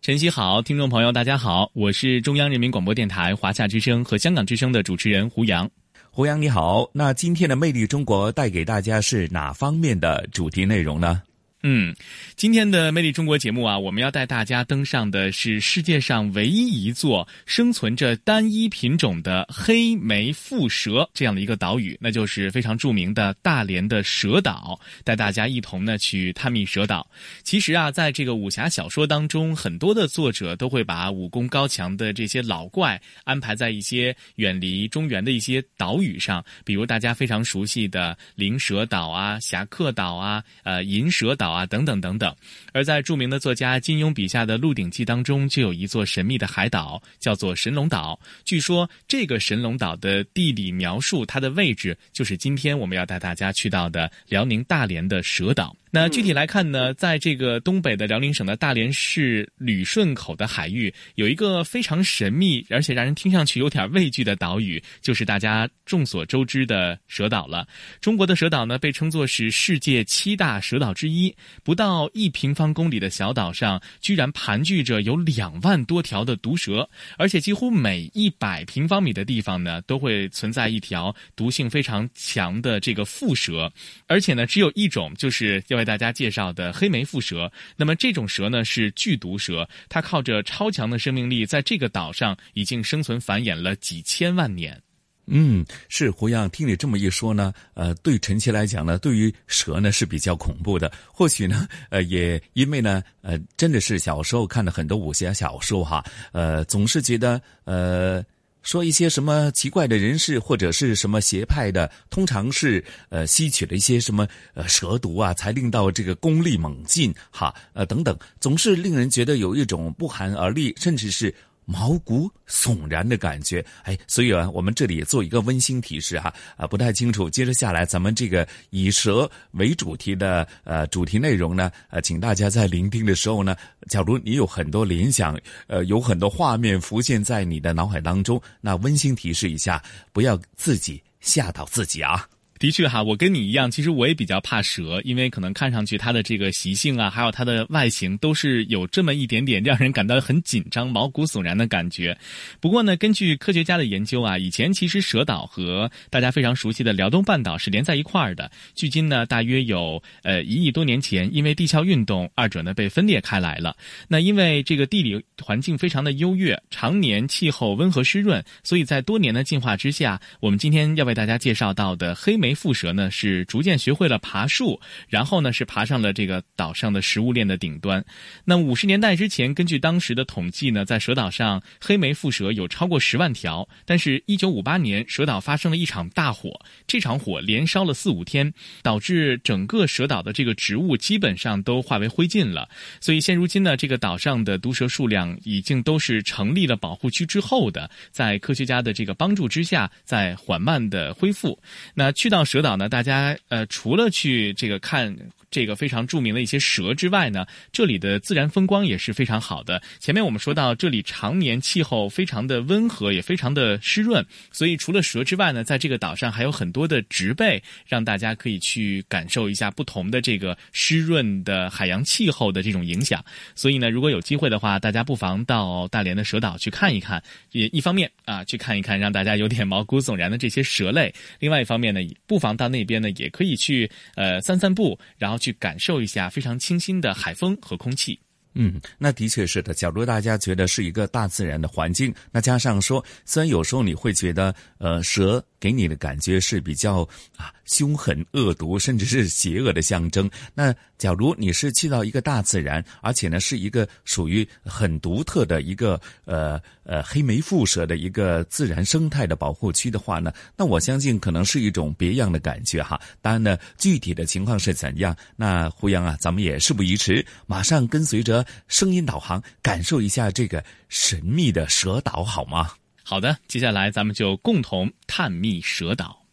晨曦好，听众朋友大家好，我是中央人民广播电台华夏之声和香港之声的主持人胡杨。胡杨你好，那今天的《魅力中国》带给大家是哪方面的主题内容呢？嗯，今天的《魅力中国》节目啊，我们要带大家登上的是世界上唯一一座生存着单一品种的黑眉腹蛇这样的一个岛屿，那就是非常著名的大连的蛇岛。带大家一同呢去探秘蛇岛。其实啊，在这个武侠小说当中，很多的作者都会把武功高强的这些老怪安排在一些远离中原的一些岛屿上，比如大家非常熟悉的灵蛇岛啊、侠客岛啊、呃银蛇岛。啊，等等等等，而在著名的作家金庸笔下的《鹿鼎记》当中，就有一座神秘的海岛，叫做神龙岛。据说这个神龙岛的地理描述，它的位置就是今天我们要带大家去到的辽宁大连的蛇岛。那具体来看呢，在这个东北的辽宁省的大连市旅顺口的海域，有一个非常神秘而且让人听上去有点畏惧的岛屿，就是大家众所周知的蛇岛了。中国的蛇岛呢，被称作是世界七大蛇岛之一。不到一平方公里的小岛上，居然盘踞着有两万多条的毒蛇，而且几乎每一百平方米的地方呢，都会存在一条毒性非常强的这个腹蛇，而且呢，只有一种，就是要。为大家介绍的黑眉腹蛇，那么这种蛇呢是剧毒蛇，它靠着超强的生命力，在这个岛上已经生存繁衍了几千万年。嗯，是胡杨，听你这么一说呢，呃，对陈奇来讲呢，对于蛇呢是比较恐怖的。或许呢，呃，也因为呢，呃，真的是小时候看了很多武侠小说哈，呃，总是觉得呃。说一些什么奇怪的人士或者是什么邪派的，通常是呃吸取了一些什么呃蛇毒啊，才令到这个功力猛进哈呃等等，总是令人觉得有一种不寒而栗，甚至是。毛骨悚然的感觉，哎，所以啊，我们这里也做一个温馨提示哈，啊，不太清楚。接着下来，咱们这个以蛇为主题的呃主题内容呢，呃，请大家在聆听的时候呢，假如你有很多联想，呃，有很多画面浮现在你的脑海当中，那温馨提示一下，不要自己吓到自己啊。的确哈，我跟你一样，其实我也比较怕蛇，因为可能看上去它的这个习性啊，还有它的外形，都是有这么一点点让人感到很紧张、毛骨悚然的感觉。不过呢，根据科学家的研究啊，以前其实蛇岛和大家非常熟悉的辽东半岛是连在一块儿的。距今呢，大约有呃一亿多年前，因为地壳运动，二者呢被分裂开来了。那因为这个地理环境非常的优越，常年气候温和湿润，所以在多年的进化之下，我们今天要为大家介绍到的黑莓。腹蛇呢是逐渐学会了爬树，然后呢是爬上了这个岛上的食物链的顶端。那五十年代之前，根据当时的统计呢，在蛇岛上黑眉腹蛇有超过十万条。但是，一九五八年蛇岛发生了一场大火，这场火连烧了四五天，导致整个蛇岛的这个植物基本上都化为灰烬了。所以，现如今呢，这个岛上的毒蛇数量已经都是成立了保护区之后的，在科学家的这个帮助之下，在缓慢的恢复。那去到。到蛇岛呢，大家呃，除了去这个看。这个非常著名的一些蛇之外呢，这里的自然风光也是非常好的。前面我们说到，这里常年气候非常的温和，也非常的湿润，所以除了蛇之外呢，在这个岛上还有很多的植被，让大家可以去感受一下不同的这个湿润的海洋气候的这种影响。所以呢，如果有机会的话，大家不妨到大连的蛇岛去看一看。也一方面啊，去看一看让大家有点毛骨悚然的这些蛇类；另外一方面呢，不妨到那边呢，也可以去呃散散步，然后。去感受一下非常清新的海风和空气。嗯，那的确是的。假如大家觉得是一个大自然的环境，那加上说，虽然有时候你会觉得，呃，蛇给你的感觉是比较啊凶狠、恶毒，甚至是邪恶的象征。那假如你是去到一个大自然，而且呢是一个属于很独特的一个呃呃黑眉腹蛇的一个自然生态的保护区的话呢，那我相信可能是一种别样的感觉哈。当然呢，具体的情况是怎样，那胡杨啊，咱们也事不宜迟，马上跟随着。声音导航，感受一下这个神秘的蛇岛好吗？好的，接下来咱们就共同探秘蛇岛。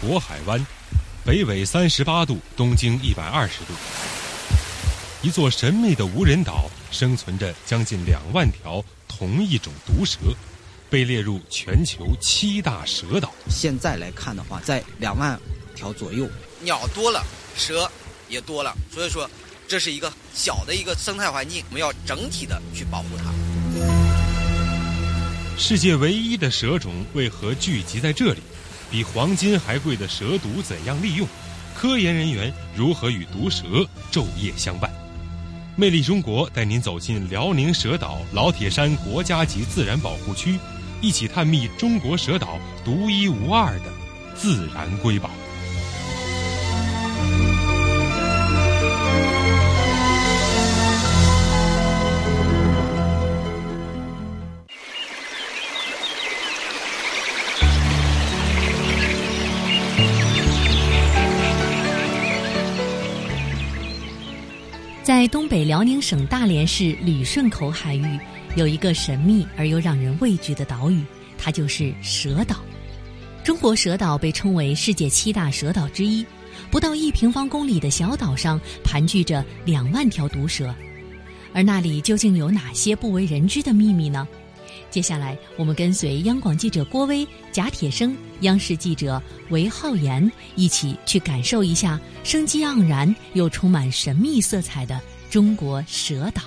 渤海湾，北纬三十八度，东经一百二十度，一座神秘的无人岛，生存着将近两万条同一种毒蛇，被列入全球七大蛇岛。现在来看的话，在两万条左右。鸟多了，蛇也多了，所以说这是一个小的一个生态环境，我们要整体的去保护它。世界唯一的蛇种为何聚集在这里？比黄金还贵的蛇毒怎样利用？科研人员如何与毒蛇昼夜相伴？魅力中国带您走进辽宁蛇岛老铁山国家级自然保护区，一起探秘中国蛇岛独一无二的自然瑰宝。在东北辽宁省大连市旅顺口海域，有一个神秘而又让人畏惧的岛屿，它就是蛇岛。中国蛇岛被称为世界七大蛇岛之一，不到一平方公里的小岛上盘踞着两万条毒蛇，而那里究竟有哪些不为人知的秘密呢？接下来，我们跟随央广记者郭威、贾铁生、央视记者韦浩然一起去感受一下生机盎然又充满神秘色彩的。中国蛇岛，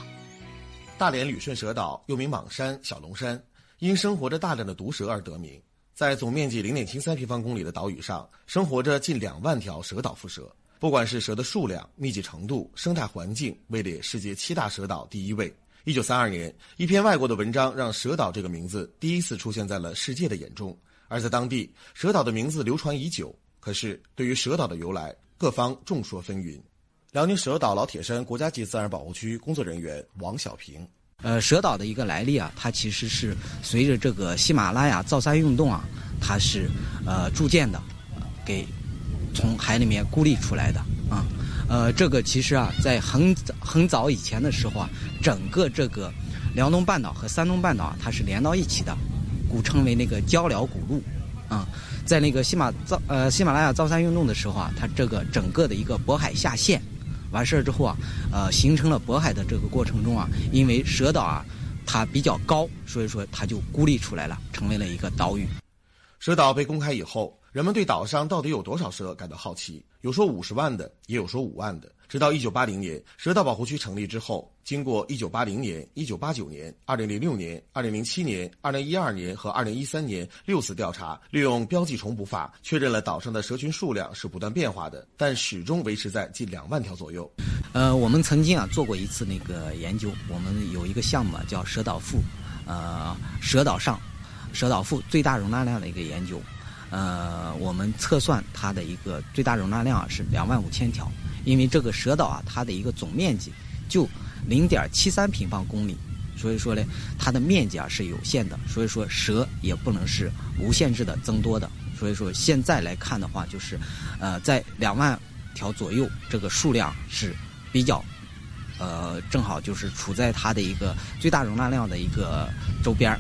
大连旅顺蛇岛又名蟒山、小龙山，因生活着大量的毒蛇而得名。在总面积零点七三平方公里的岛屿上，生活着近两万条蛇岛蝮蛇。不管是蛇的数量、密集程度、生态环境，位列世界七大蛇岛第一位。一九三二年，一篇外国的文章让蛇岛这个名字第一次出现在了世界的眼中。而在当地，蛇岛的名字流传已久。可是，对于蛇岛的由来，各方众说纷纭。辽宁蛇岛老铁山国家级自然保护区工作人员王小平，呃，蛇岛的一个来历啊，它其实是随着这个喜马拉雅造山运动啊，它是呃逐渐的给从海里面孤立出来的啊，呃，这个其实啊，在很早很早以前的时候啊，整个这个辽东半岛和山东半岛啊，它是连到一起的，古称为那个交辽古路啊，在那个喜马造呃喜马拉雅造山运动的时候啊，它这个整个的一个渤海下陷。完事儿之后啊，呃，形成了渤海的这个过程中啊，因为蛇岛啊，它比较高，所以说它就孤立出来了，成为了一个岛屿。蛇岛被公开以后，人们对岛上到底有多少蛇感到好奇，有说五十万的，也有说五万的。直到一九八零年，蛇岛保护区成立之后，经过一九八零年、一九八九年、二零零六年、二零零七年、二零一二年和二零一三年六次调查，利用标记重捕法确认了岛上的蛇群数量是不断变化的，但始终维持在近两万条左右。呃，我们曾经啊做过一次那个研究，我们有一个项目啊叫蛇岛腹，呃，蛇岛上，蛇岛腹最大容纳量的一个研究，呃，我们测算它的一个最大容纳量啊是两万五千条。因为这个蛇岛啊，它的一个总面积就零点七三平方公里，所以说呢，它的面积啊是有限的，所以说蛇也不能是无限制的增多的。所以说现在来看的话，就是，呃，在两万条左右，这个数量是比较，呃，正好就是处在它的一个最大容纳量的一个周边儿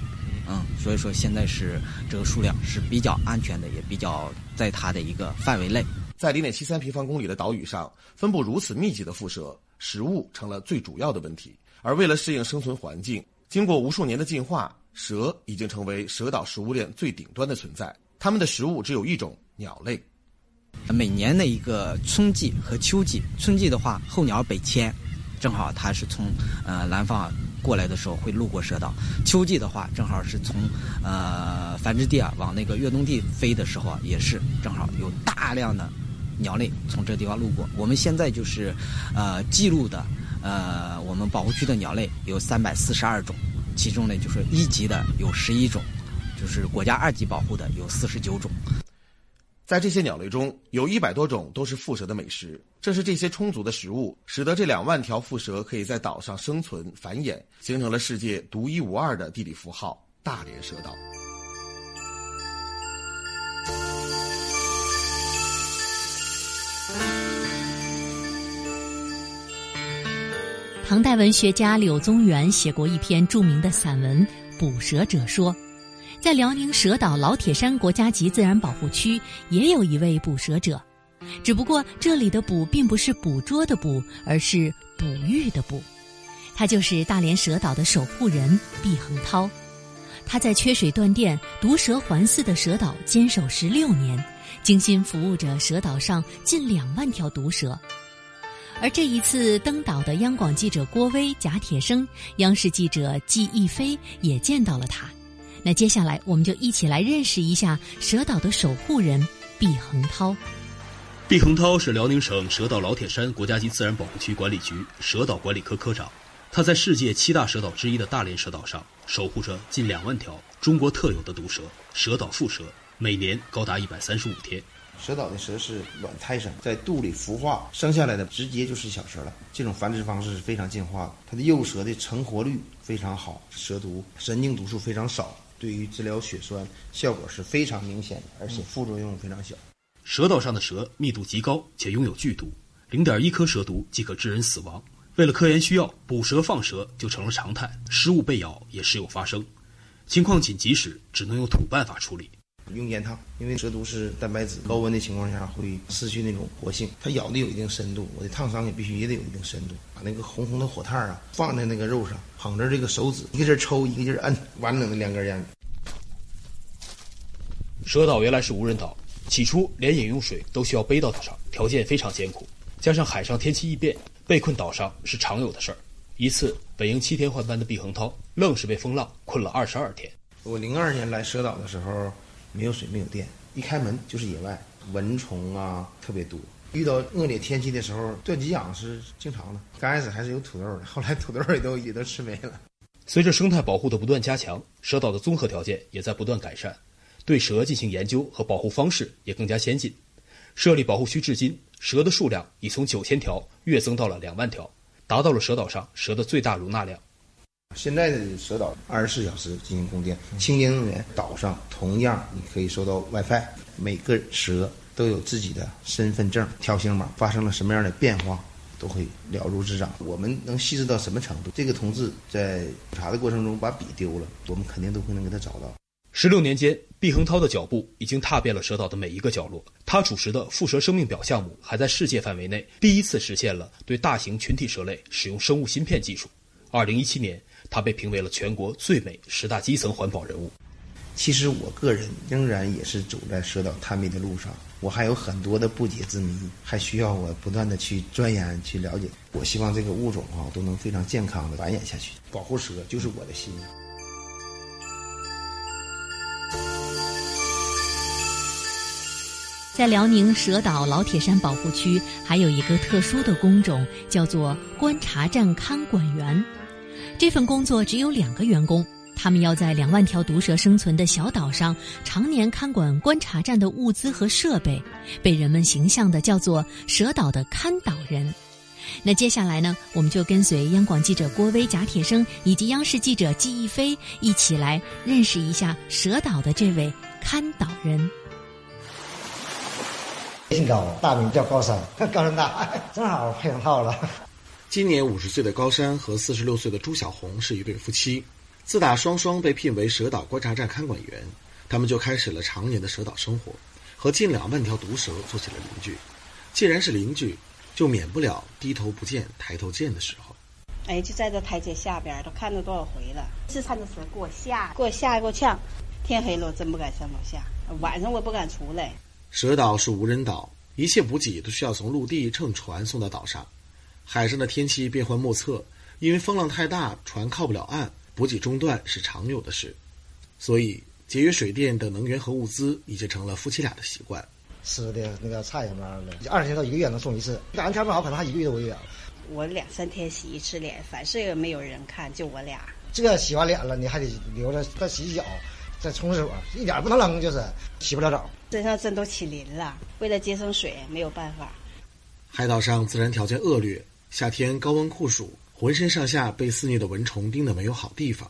嗯，所以说现在是这个数量是比较安全的，也比较在它的一个范围内。在零点七三平方公里的岛屿上，分布如此密集的蝮蛇，食物成了最主要的问题。而为了适应生存环境，经过无数年的进化，蛇已经成为蛇岛食物链最顶端的存在。它们的食物只有一种鸟类。每年的一个春季和秋季，春季的话，候鸟北迁，正好它是从呃南方过来的时候会路过蛇岛；秋季的话，正好是从呃繁殖地啊往那个越冬地飞的时候啊，也是正好有大量的。鸟类从这地方路过。我们现在就是呃记录的呃我们保护区的鸟类有三百四十二种，其中呢就是一级的有十一种，就是国家二级保护的有四十九种。在这些鸟类中，有一百多种都是蝮蛇的美食。正是这些充足的食物，使得这两万条蝮蛇可以在岛上生存繁衍，形成了世界独一无二的地理符号——大连蛇岛。唐代文学家柳宗元写过一篇著名的散文《捕蛇者说》。在辽宁蛇岛老铁山国家级自然保护区，也有一位捕蛇者，只不过这里的“捕”并不是捕捉的“捕”，而是哺育的“哺”。他就是大连蛇岛的守护人毕恒涛。他在缺水断电、毒蛇环伺的蛇岛坚守十六年，精心服务着蛇岛上近两万条毒蛇。而这一次登岛的央广记者郭威、贾铁生，央视记者季逸飞也见到了他。那接下来，我们就一起来认识一下蛇岛的守护人毕恒涛。毕恒涛是辽宁省蛇岛老铁山国家级自然保护区管理局蛇岛管理科科长。他在世界七大蛇岛之一的大连蛇岛上，守护着近两万条中国特有的毒蛇——蛇岛蝮蛇，每年高达一百三十五天。蛇岛的蛇是卵胎生，在肚里孵化，生下来的直接就是小蛇了。这种繁殖方式是非常进化的，它的幼蛇的成活率非常好，蛇毒神经毒素非常少。对于治疗血栓效果是非常明显的，而且副作用非常小。蛇岛上的蛇密度极高，且拥有剧毒，零点一颗蛇毒即可致人死亡。为了科研需要，捕蛇放蛇就成了常态，失误被咬也时有发生。情况紧急时，只能用土办法处理。用烟烫，因为蛇毒是蛋白质，高温的情况下会失去那种活性。它咬的有一定深度，我的烫伤也必须也得有一定深度。把那个红红的火炭啊放在那个肉上，捧着这个手指，一个劲儿抽，一个劲儿摁，完整的两根烟。蛇岛原来是无人岛，起初连饮用水都需要背到岛上，条件非常艰苦。加上海上天气异变，被困岛上是常有的事儿。一次，本应七天换班的毕恒涛，愣是被风浪困了二十二天。我零二年来蛇岛的时候，没有水，没有电，一开门就是野外，蚊虫啊特别多。遇到恶劣天气的时候，断给养是经常的。刚开始还是有土豆的，后来土豆也都也都吃没了。随着生态保护的不断加强，蛇岛的综合条件也在不断改善。对蛇进行研究和保护方式也更加先进。设立保护区至今，蛇的数量已从九千条跃增到了两万条，达到了蛇岛上蛇的最大容纳量。现在的蛇岛二十四小时进行供电，清洁能源。岛上同样你可以收到 WiFi，每个蛇都有自己的身份证条形码，发生了什么样的变化都会了如指掌。我们能细致到什么程度？这个同志在查的过程中把笔丢了，我们肯定都会能给他找到。十六年间，毕恒涛的脚步已经踏遍了蛇岛的每一个角落。他主持的蝮蛇生命表项目还在世界范围内第一次实现了对大型群体蛇类使用生物芯片技术。二零一七年，他被评为了全国最美十大基层环保人物。其实，我个人仍然也是走在蛇岛探秘的路上，我还有很多的不解之谜，还需要我不断的去钻研、去了解。我希望这个物种啊都能非常健康的繁衍下去。保护蛇就是我的心。在辽宁蛇岛老铁山保护区，还有一个特殊的工种，叫做观察站看管员。这份工作只有两个员工，他们要在两万条毒蛇生存的小岛上，常年看管观察站的物资和设备，被人们形象的叫做“蛇岛的看岛人”。那接下来呢，我们就跟随央广记者郭威、贾铁生以及央视记者季逸飞，一起来认识一下蛇岛的这位看岛人。姓高，大名叫高山，高山大，正好配上套了。今年五十岁的高山和四十六岁的朱小红是一对夫妻。自打双双被聘为蛇岛观察站看管员，他们就开始了常年的蛇岛生活，和近两万条毒蛇做起了邻居。既然是邻居，就免不了低头不见抬头见的时候。哎，就在这台阶下边，都看着多少回了。是看着蛇给我吓，给我吓，给我呛。天黑了，我真不敢上楼下；晚上我不敢出来。蛇岛是无人岛，一切补给都需要从陆地乘船送到岛上。海上的天气变幻莫测，因为风浪太大，船靠不了岸，补给中断是常有的事。所以，节约水电等能源和物资已经成了夫妻俩的习惯。吃的那个菜什么的，二十天到一个月能送一次。赶上天不好，可能还一个月都不了。我两三天洗一次脸，反正也没有人看，就我俩。这洗完脸了，你还得留着再洗洗脚，再冲水，一点不能扔，就是洗不了澡。身上真都起鳞了，为了节省水，没有办法。海岛上自然条件恶劣，夏天高温酷暑，浑身上下被肆虐的蚊虫叮得没有好地方。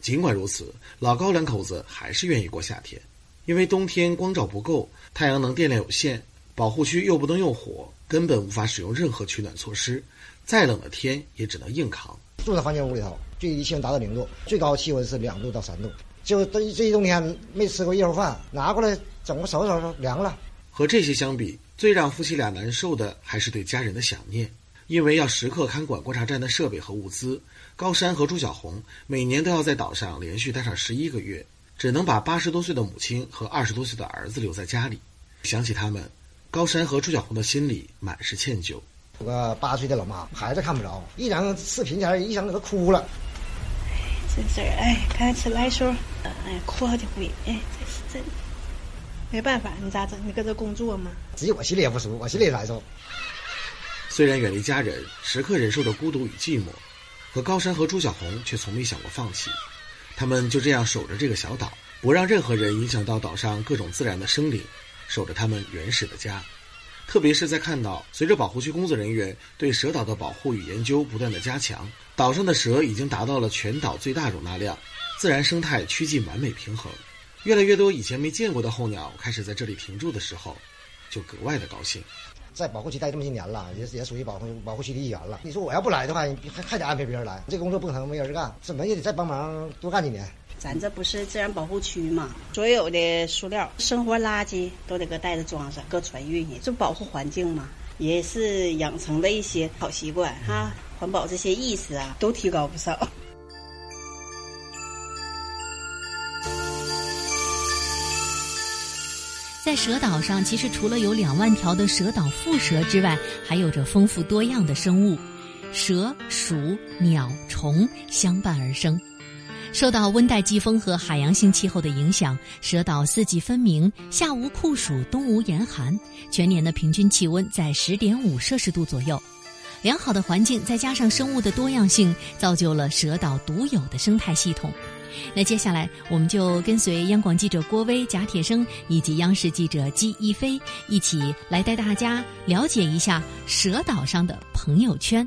尽管如此，老高两口子还是愿意过夏天，因为冬天光照不够，太阳能电量有限，保护区又不能用火，根本无法使用任何取暖措施。再冷的天也只能硬扛。住在房间屋里头，最低气温达到零度，最高气温是两度到三度。就这这一冬天没吃过热乎饭，拿过来整个手手凉了。和这些相比，最让夫妻俩难受的还是对家人的想念。因为要时刻看管观察站的设备和物资，高山和朱小红每年都要在岛上连续待上十一个月，只能把八十多岁的母亲和二十多岁的儿子留在家里。想起他们，高山和朱小红的心里满是歉疚。有个八岁的老妈，孩子看不着，一张视频前一张给他哭了。这事儿，哎，刚才吃来时候，哎，哭好几回，哎，这是真，没办法，你咋整？你搁这工作吗？自己我心里也不舒服，我心里也难受。虽然远离家人，时刻忍受着孤独与寂寞，可高山和朱小红却从没想过放弃。他们就这样守着这个小岛，不让任何人影响到岛上各种自然的生灵，守着他们原始的家。特别是在看到随着保护区工作人员对蛇岛的保护与研究不断的加强，岛上的蛇已经达到了全岛最大容纳量，自然生态趋近完美平衡。越来越多以前没见过的候鸟开始在这里停住的时候，就格外的高兴。在保护区待这么些年了，也也属于保护保护区的一员了。你说我要不来的话，还还得安排别人来，这工作不可能没人干，怎么也得再帮忙多干几年。咱这不是自然保护区嘛，所有的塑料、生活垃圾都得搁袋子装上，搁船运去，这保护环境嘛，也是养成的一些好习惯哈。环保这些意识啊，都提高不少。在蛇岛上，其实除了有两万条的蛇岛腹蛇之外，还有着丰富多样的生物，蛇、鼠、鸟、虫相伴而生。受到温带季风和海洋性气候的影响，蛇岛四季分明，夏无酷暑，冬无严寒，全年的平均气温在十点五摄氏度左右。良好的环境再加上生物的多样性，造就了蛇岛独有的生态系统。那接下来，我们就跟随央广记者郭威、贾铁生以及央视记者姬一飞一起来带大家了解一下蛇岛上的朋友圈。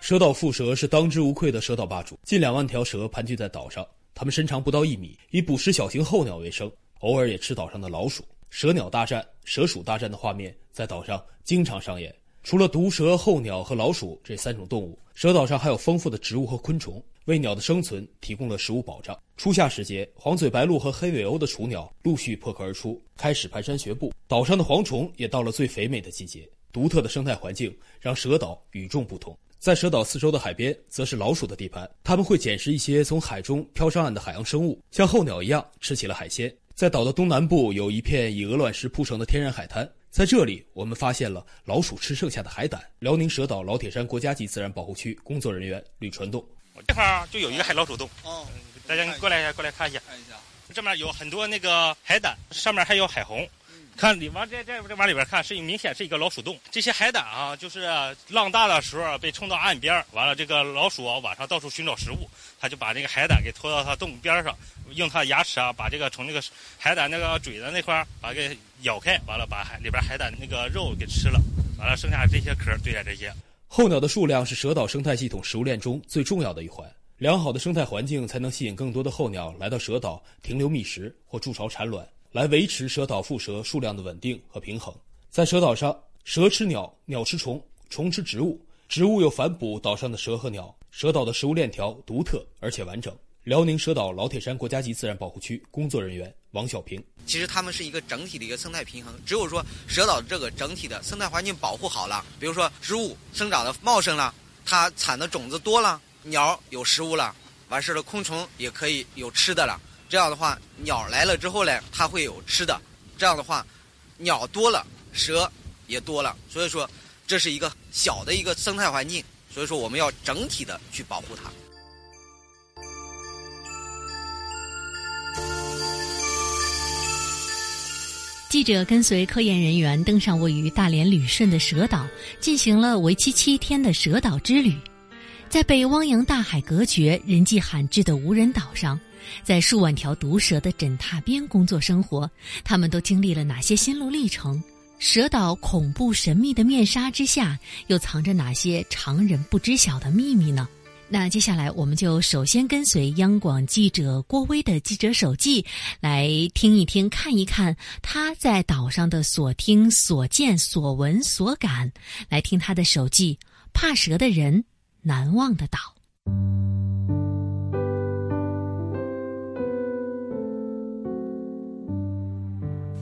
蛇岛腹蛇是当之无愧的蛇岛霸主，近两万条蛇盘踞在岛上，它们身长不到一米，以捕食小型候鸟为生，偶尔也吃岛上的老鼠。蛇鸟大战、蛇鼠大战的画面在岛上经常上演。除了毒蛇、候鸟和老鼠这三种动物，蛇岛上还有丰富的植物和昆虫，为鸟的生存提供了食物保障。初夏时节，黄嘴白鹭和黑尾鸥的雏鸟陆续破壳而出，开始蹒跚学步。岛上的蝗虫也到了最肥美的季节。独特的生态环境让蛇岛与众不同。在蛇岛四周的海边，则是老鼠的地盘。他们会捡食一些从海中漂上岸的海洋生物，像候鸟一样吃起了海鲜。在岛的东南部，有一片以鹅卵石铺成的天然海滩，在这里，我们发现了老鼠吃剩下的海胆。辽宁蛇岛老铁山国家级自然保护区工作人员吕传栋：这块就有一个海老鼠洞，哦，大家过来一下过来看一下，看一下，这面有很多那个海胆，上面还有海虹。看你往这这这往里边看，是明显是一个老鼠洞。这些海胆啊，就是浪大的时候被冲到岸边，完了这个老鼠啊晚上到处寻找食物，它就把这个海胆给拖到它洞边上，用它的牙齿啊把这个从那个海胆那个嘴的那块把给咬开，完了把海里边海胆那个肉给吃了，完了剩下这些壳对待这些。候鸟的数量是蛇岛生态系统食物链中最重要的一环，良好的生态环境才能吸引更多的候鸟来到蛇岛停留觅食或筑巢产卵。来维持蛇岛腹蛇数量的稳定和平衡。在蛇岛上，蛇吃鸟，鸟吃虫，虫吃植物，植物又反哺岛上的蛇和鸟。蛇岛的食物链条独特而且完整。辽宁蛇岛老铁山国家级自然保护区工作人员王小平：其实它们是一个整体的一个生态平衡。只有说蛇岛这个整体的生态环境保护好了，比如说植物生长的茂盛了，它产的种子多了，鸟有食物了，完事了，昆虫也可以有吃的了。这样的话，鸟来了之后呢，它会有吃的。这样的话，鸟多了，蛇也多了。所以说，这是一个小的一个生态环境。所以说，我们要整体的去保护它。记者跟随科研人员登上位于大连旅顺的蛇岛，进行了为期七天的蛇岛之旅。在被汪洋大海隔绝、人迹罕至的无人岛上，在数万条毒蛇的枕榻边工作生活，他们都经历了哪些心路历程？蛇岛恐怖神秘的面纱之下，又藏着哪些常人不知晓的秘密呢？那接下来，我们就首先跟随央广记者郭威的记者手记，来听一听、看一看他在岛上的所听、所见、所闻、所感。来听他的手记：怕蛇的人，难忘的岛。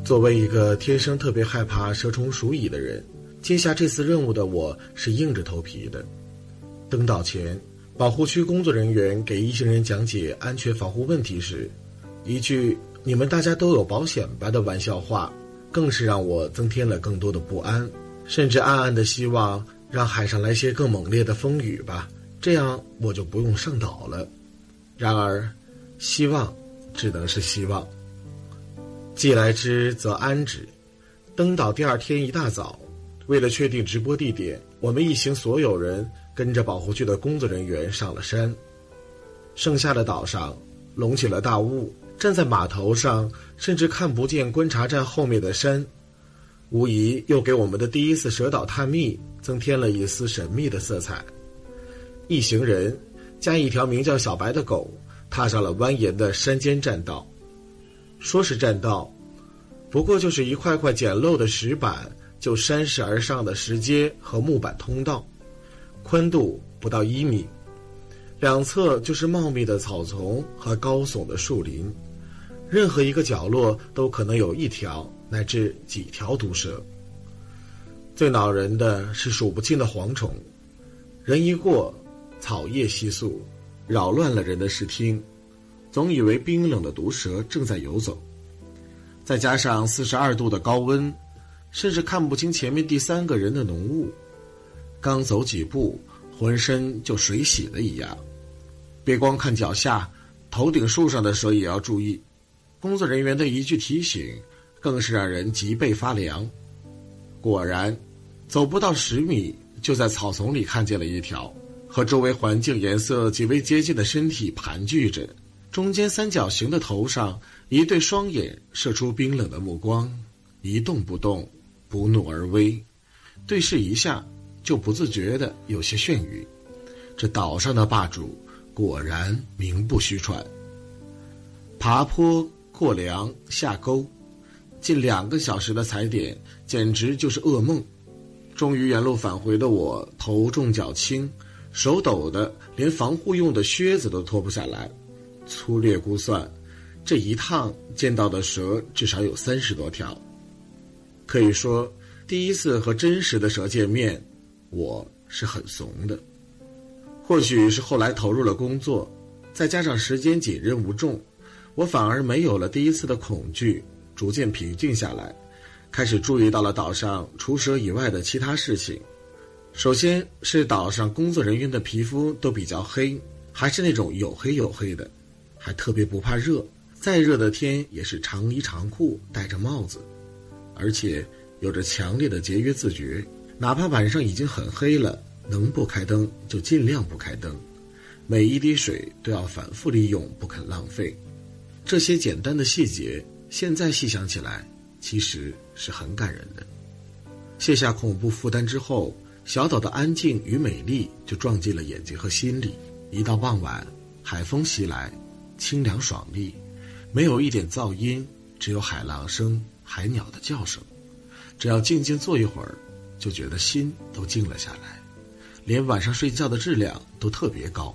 作为一个天生特别害怕蛇虫鼠蚁的人，接下这次任务的我是硬着头皮的。登岛前。保护区工作人员给一行人讲解安全防护问题时，一句“你们大家都有保险吧”的玩笑话，更是让我增添了更多的不安，甚至暗暗的希望让海上来些更猛烈的风雨吧，这样我就不用上岛了。然而，希望只能是希望。既来之则安之。登岛第二天一大早，为了确定直播地点，我们一行所有人。跟着保护区的工作人员上了山，剩下的岛上隆起了大雾，站在码头上甚至看不见观察站后面的山，无疑又给我们的第一次蛇岛探秘增添了一丝神秘的色彩。一行人加一条名叫小白的狗，踏上了蜿蜒的山间栈道。说是栈道，不过就是一块块简陋的石板就山势而上的石阶和木板通道。宽度不到一米，两侧就是茂密的草丛和高耸的树林，任何一个角落都可能有一条乃至几条毒蛇。最恼人的是数不清的蝗虫，人一过，草叶稀疏，扰乱了人的视听，总以为冰冷的毒蛇正在游走。再加上四十二度的高温，甚至看不清前面第三个人的浓雾。刚走几步，浑身就水洗了一样。别光看脚下，头顶树上的蛇也要注意。工作人员的一句提醒，更是让人脊背发凉。果然，走不到十米，就在草丛里看见了一条和周围环境颜色极为接近的身体盘踞着，中间三角形的头上，一对双眼射出冰冷的目光，一动不动，不怒而威。对视一下。就不自觉的有些眩晕，这岛上的霸主果然名不虚传。爬坡过梁下沟，近两个小时的踩点简直就是噩梦。终于原路返回的我，头重脚轻，手抖的连防护用的靴子都脱不下来。粗略估算，这一趟见到的蛇至少有三十多条。可以说，第一次和真实的蛇见面。我是很怂的，或许是后来投入了工作，再加上时间紧、任务重，我反而没有了第一次的恐惧，逐渐平静下来，开始注意到了岛上除蛇以外的其他事情。首先是岛上工作人员的皮肤都比较黑，还是那种黝黑黝黑的，还特别不怕热，再热的天也是长衣长裤，戴着帽子，而且有着强烈的节约自觉。哪怕晚上已经很黑了，能不开灯就尽量不开灯，每一滴水都要反复利用，不肯浪费。这些简单的细节，现在细想起来，其实是很感人的。卸下恐怖负担之后，小岛的安静与美丽就撞进了眼睛和心里。一到傍晚，海风袭来，清凉爽利，没有一点噪音，只有海浪声、海鸟的叫声。只要静静坐一会儿。就觉得心都静了下来，连晚上睡觉的质量都特别高。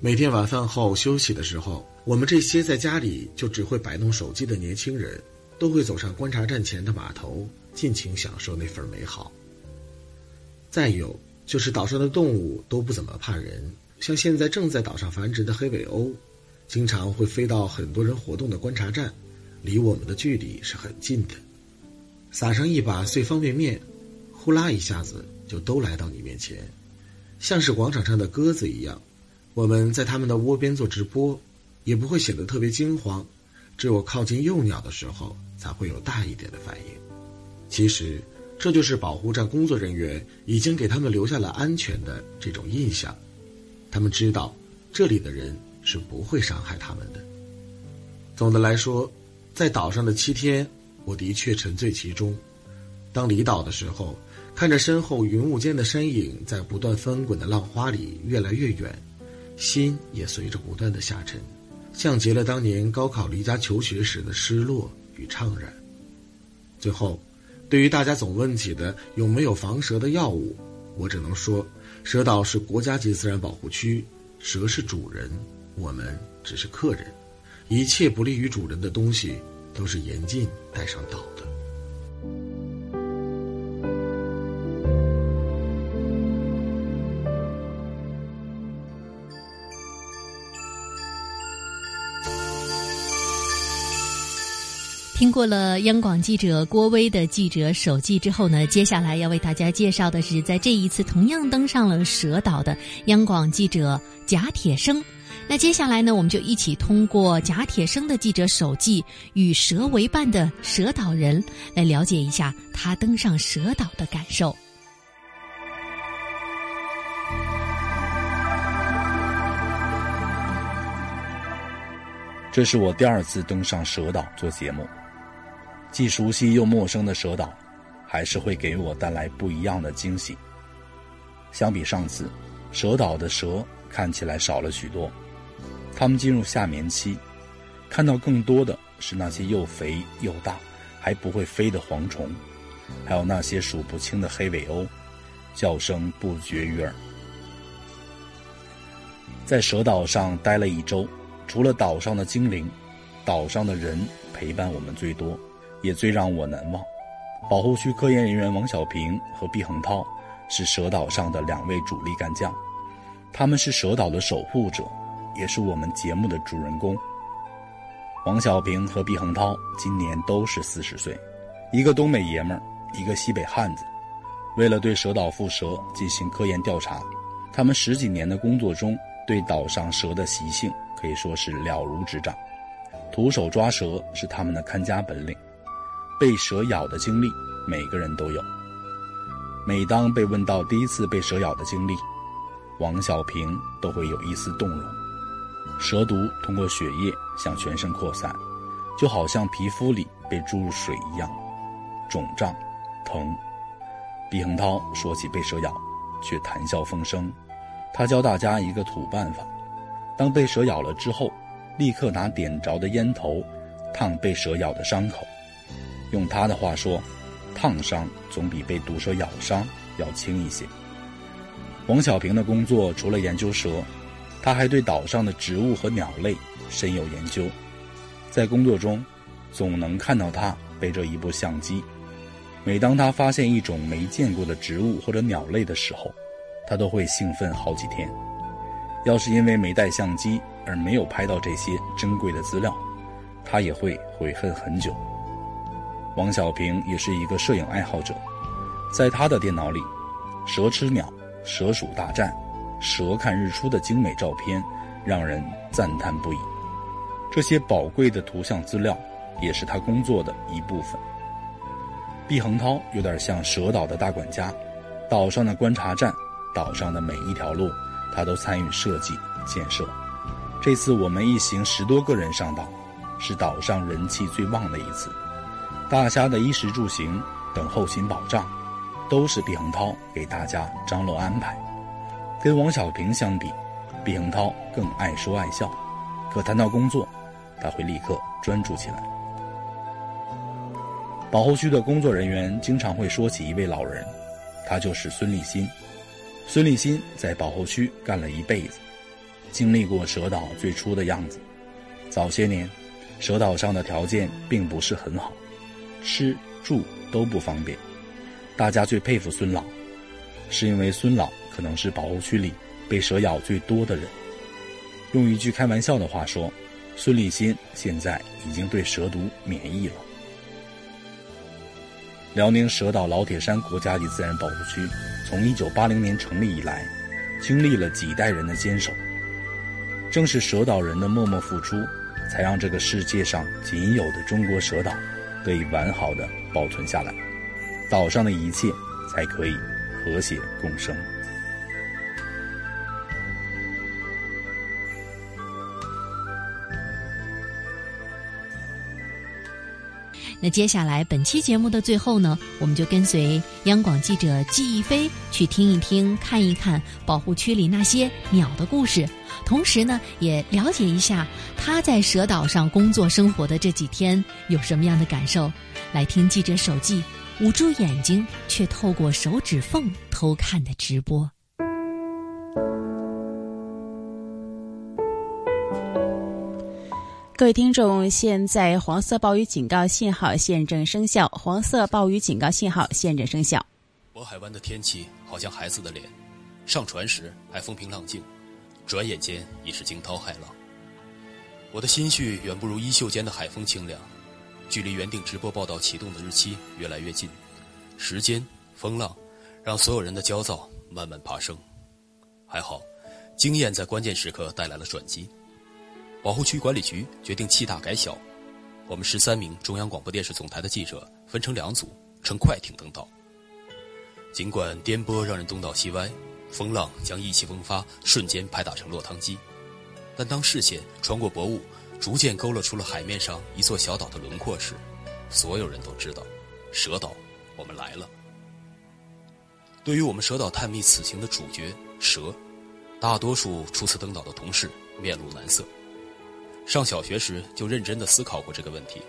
每天晚饭后休息的时候，我们这些在家里就只会摆弄手机的年轻人，都会走上观察站前的码头，尽情享受那份美好。再有就是岛上的动物都不怎么怕人，像现在正在岛上繁殖的黑尾鸥，经常会飞到很多人活动的观察站，离我们的距离是很近的。撒上一把碎方便面。呼啦一下子就都来到你面前，像是广场上的鸽子一样。我们在他们的窝边做直播，也不会显得特别惊慌。只有靠近幼鸟的时候，才会有大一点的反应。其实，这就是保护站工作人员已经给他们留下了安全的这种印象。他们知道，这里的人是不会伤害他们的。总的来说，在岛上的七天，我的确沉醉其中。当离岛的时候，看着身后云雾间的身影在不断翻滚的浪花里越来越远，心也随着不断的下沉，像极了当年高考离家求学时的失落与怅然。最后。对于大家总问起的有没有防蛇的药物，我只能说，蛇岛是国家级自然保护区，蛇是主人，我们只是客人，一切不利于主人的东西都是严禁带上岛的。听过了央广记者郭威的记者手记之后呢，接下来要为大家介绍的是，在这一次同样登上了蛇岛的央广记者贾铁生。那接下来呢，我们就一起通过贾铁生的记者手记与蛇为伴的蛇岛人，来了解一下他登上蛇岛的感受。这是我第二次登上蛇岛做节目。既熟悉又陌生的蛇岛，还是会给我带来不一样的惊喜。相比上次，蛇岛的蛇看起来少了许多，它们进入夏眠期，看到更多的是那些又肥又大还不会飞的蝗虫，还有那些数不清的黑尾鸥，叫声不绝于耳。在蛇岛上待了一周，除了岛上的精灵，岛上的人陪伴我们最多。也最让我难忘，保护区科研人员王小平和毕恒涛是蛇岛上的两位主力干将，他们是蛇岛的守护者，也是我们节目的主人公。王小平和毕恒涛今年都是四十岁，一个东北爷们儿，一个西北汉子。为了对蛇岛蝮蛇进行科研调查，他们十几年的工作中，对岛上蛇的习性可以说是了如指掌，徒手抓蛇是他们的看家本领。被蛇咬的经历，每个人都有。每当被问到第一次被蛇咬的经历，王小平都会有一丝动容。蛇毒通过血液向全身扩散，就好像皮肤里被注入水一样，肿胀、疼。毕恒涛说起被蛇咬，却谈笑风生。他教大家一个土办法：当被蛇咬了之后，立刻拿点着的烟头烫被蛇咬的伤口。用他的话说，烫伤总比被毒蛇咬伤要轻一些。王小平的工作除了研究蛇，他还对岛上的植物和鸟类深有研究。在工作中，总能看到他背着一部相机。每当他发现一种没见过的植物或者鸟类的时候，他都会兴奋好几天。要是因为没带相机而没有拍到这些珍贵的资料，他也会悔恨很久。王小平也是一个摄影爱好者，在他的电脑里，蛇吃鸟、蛇鼠大战、蛇看日出的精美照片，让人赞叹不已。这些宝贵的图像资料，也是他工作的一部分。毕恒涛有点像蛇岛的大管家，岛上的观察站，岛上的每一条路，他都参与设计建设。这次我们一行十多个人上岛，是岛上人气最旺的一次。大家的衣食住行等后勤保障，都是毕恒涛给大家张罗安排。跟王小平相比，毕恒涛更爱说爱笑，可谈到工作，他会立刻专注起来。保护区的工作人员经常会说起一位老人，他就是孙立新。孙立新在保护区干了一辈子，经历过蛇岛最初的样子。早些年，蛇岛上的条件并不是很好。吃住都不方便，大家最佩服孙老，是因为孙老可能是保护区里被蛇咬最多的人。用一句开玩笑的话说，孙立新现在已经对蛇毒免疫了。辽宁蛇岛老铁山国家级自然保护区从一九八零年成立以来，经历了几代人的坚守，正是蛇岛人的默默付出，才让这个世界上仅有的中国蛇岛。得以完好的保存下来，岛上的一切才可以和谐共生。那接下来本期节目的最后呢，我们就跟随央广记者季一飞去听一听、看一看保护区里那些鸟的故事，同时呢，也了解一下他在蛇岛上工作生活的这几天有什么样的感受。来听记者手记，捂住眼睛却透过手指缝偷看的直播。各位听众，现在黄色暴雨警告信号现正生效。黄色暴雨警告信号现正生效。渤海湾的天气好像孩子的脸，上船时还风平浪静，转眼间已是惊涛骇浪。我的心绪远不如衣袖间的海风清凉。距离原定直播报道启动的日期越来越近，时间、风浪，让所有人的焦躁慢慢爬升。还好，经验在关键时刻带来了转机。保护区管理局决定弃大改小，我们十三名中央广播电视总台的记者分成两组，乘快艇登岛。尽管颠簸让人东倒西歪，风浪将意气风发瞬间拍打成落汤鸡，但当视线穿过薄雾，逐渐勾勒出了海面上一座小岛的轮廓时，所有人都知道，蛇岛，我们来了。对于我们蛇岛探秘此行的主角蛇，大多数初次登岛的同事面露难色。上小学时就认真的思考过这个问题。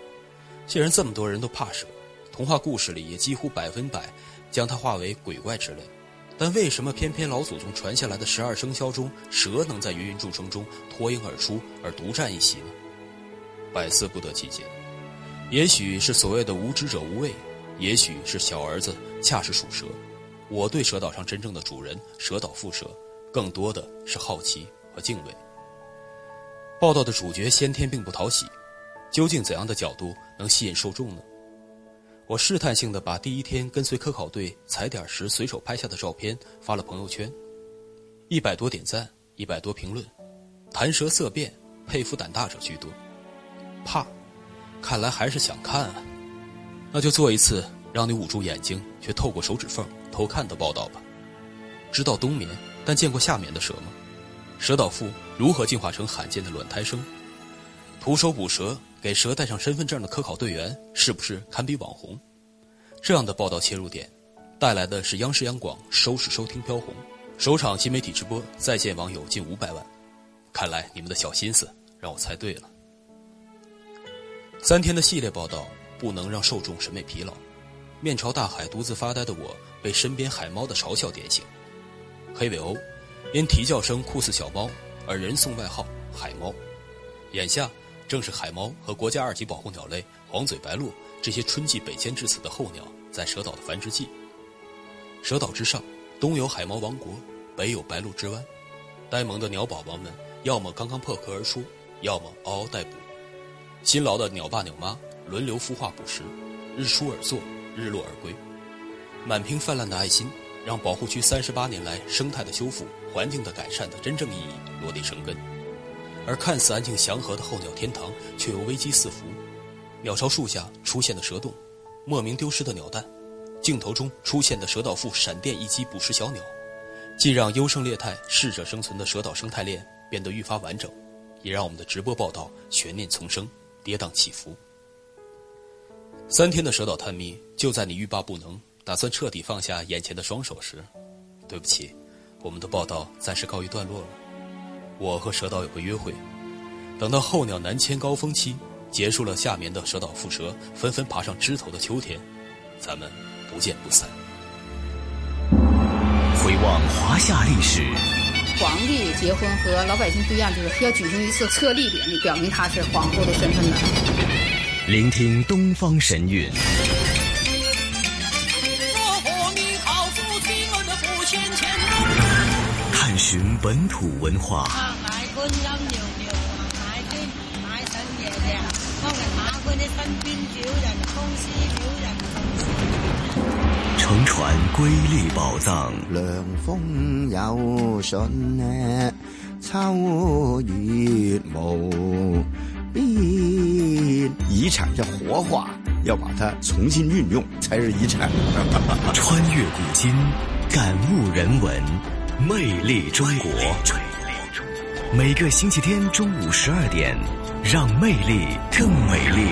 既然这么多人都怕蛇，童话故事里也几乎百分百将它化为鬼怪之类，但为什么偏偏老祖宗传下来的十二生肖中，蛇能在芸芸众生中脱颖而出而独占一席呢？百思不得其解。也许是所谓的无知者无畏，也许是小儿子恰是属蛇。我对蛇岛上真正的主人蛇岛蝮蛇，更多的是好奇和敬畏。报道的主角先天并不讨喜，究竟怎样的角度能吸引受众呢？我试探性的把第一天跟随科考队踩点时随手拍下的照片发了朋友圈，一百多点赞，一百多评论，谈蛇色变，佩服胆大者居多。怕，看来还是想看啊，那就做一次让你捂住眼睛却透过手指缝偷看的报道吧。知道冬眠，但见过夏眠的蛇吗？蛇岛蝮如何进化成罕见的卵胎生？徒手捕蛇给蛇带上身份证的科考队员是不是堪比网红？这样的报道切入点，带来的是央视央广收视收听飘红，首场新媒体直播在线网友近五百万。看来你们的小心思让我猜对了。三天的系列报道不能让受众审美疲劳，面朝大海独自发呆的我被身边海猫的嘲笑点醒，黑尾鸥。因啼叫声酷似小猫，而人送外号“海猫”。眼下正是海猫和国家二级保护鸟类黄嘴白鹭这些春季北迁至此的候鸟在蛇岛的繁殖季。蛇岛之上，东有海猫王国，北有白鹭之湾。呆萌的鸟宝宝们，要么刚刚破壳而出，要么嗷嗷待哺。辛劳的鸟爸鸟妈轮流孵化捕食，日出而作，日落而归。满屏泛滥的爱心。让保护区三十八年来生态的修复、环境的改善的真正意义落地生根，而看似安静祥和的候鸟天堂却又危机四伏。鸟巢树下出现的蛇洞，莫名丢失的鸟蛋，镜头中出现的蛇岛腹闪电一击捕食小鸟，既让优胜劣汰、适者生存的蛇岛生态链变得愈发完整，也让我们的直播报道悬念丛生、跌宕起伏。三天的蛇岛探秘，就在你欲罢不能。打算彻底放下眼前的双手时，对不起，我们的报道暂时告一段落了。我和蛇岛有个约会，等到候鸟南迁高峰期结束了，夏眠的蛇岛蝮蛇纷纷爬上枝头的秋天，咱们不见不散。回望华夏历史，皇帝结婚和老百姓不一样，就是要举行一次册立典礼，表明他是皇后的身份的。聆听东方神韵。寻本土文化，乘船瑰丽宝藏。凉风有信呢，秋月无边。遗产要活化，要把它重新运用才是遗产。穿越古今，感悟人文，魅力中国。每个星期天中午十二点，让魅力更美丽。